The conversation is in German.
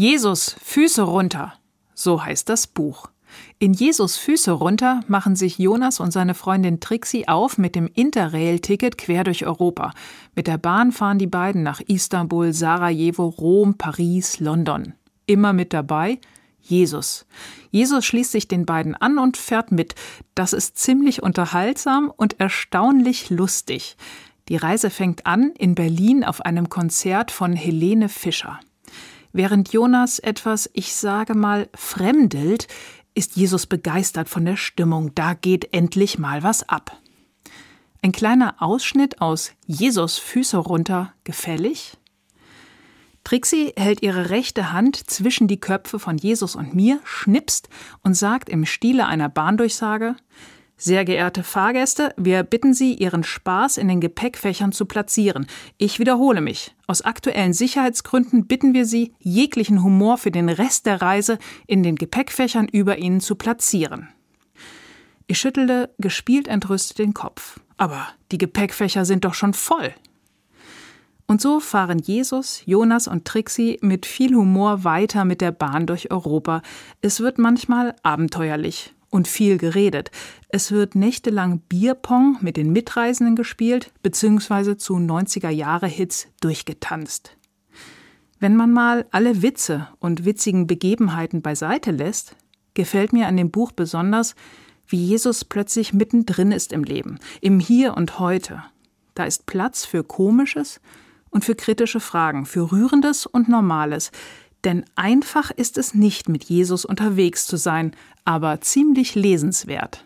Jesus Füße runter. So heißt das Buch. In Jesus Füße runter machen sich Jonas und seine Freundin Trixie auf mit dem Interrail-Ticket quer durch Europa. Mit der Bahn fahren die beiden nach Istanbul, Sarajevo, Rom, Paris, London. Immer mit dabei Jesus. Jesus schließt sich den beiden an und fährt mit. Das ist ziemlich unterhaltsam und erstaunlich lustig. Die Reise fängt an in Berlin auf einem Konzert von Helene Fischer. Während Jonas etwas, ich sage mal, fremdelt, ist Jesus begeistert von der Stimmung. Da geht endlich mal was ab. Ein kleiner Ausschnitt aus Jesus Füße runter gefällig? Trixie hält ihre rechte Hand zwischen die Köpfe von Jesus und mir, schnipst und sagt im Stile einer Bahndurchsage sehr geehrte Fahrgäste, wir bitten Sie, Ihren Spaß in den Gepäckfächern zu platzieren. Ich wiederhole mich. Aus aktuellen Sicherheitsgründen bitten wir Sie, jeglichen Humor für den Rest der Reise in den Gepäckfächern über Ihnen zu platzieren. Ich schüttelte gespielt entrüstet den Kopf. Aber die Gepäckfächer sind doch schon voll. Und so fahren Jesus, Jonas und Trixie mit viel Humor weiter mit der Bahn durch Europa. Es wird manchmal abenteuerlich und viel geredet. Es wird nächtelang Bierpong mit den Mitreisenden gespielt, beziehungsweise zu 90er-Jahre-Hits durchgetanzt. Wenn man mal alle Witze und witzigen Begebenheiten beiseite lässt, gefällt mir an dem Buch besonders, wie Jesus plötzlich mittendrin ist im Leben, im Hier und Heute. Da ist Platz für Komisches und für kritische Fragen, für Rührendes und Normales, denn einfach ist es nicht, mit Jesus unterwegs zu sein, aber ziemlich lesenswert.